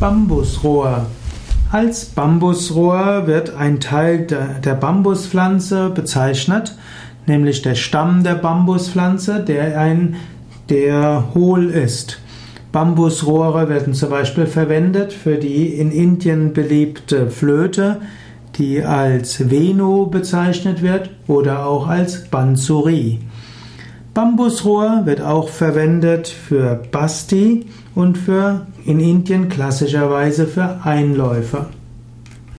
Bambusrohr. Als Bambusrohr wird ein Teil der Bambuspflanze bezeichnet, nämlich der Stamm der Bambuspflanze, der ein, der hohl ist. Bambusrohre werden zum Beispiel verwendet für die in Indien beliebte Flöte, die als Venu bezeichnet wird oder auch als Bansuri. Bambusrohr wird auch verwendet für Basti und für in Indien klassischerweise für Einläufer.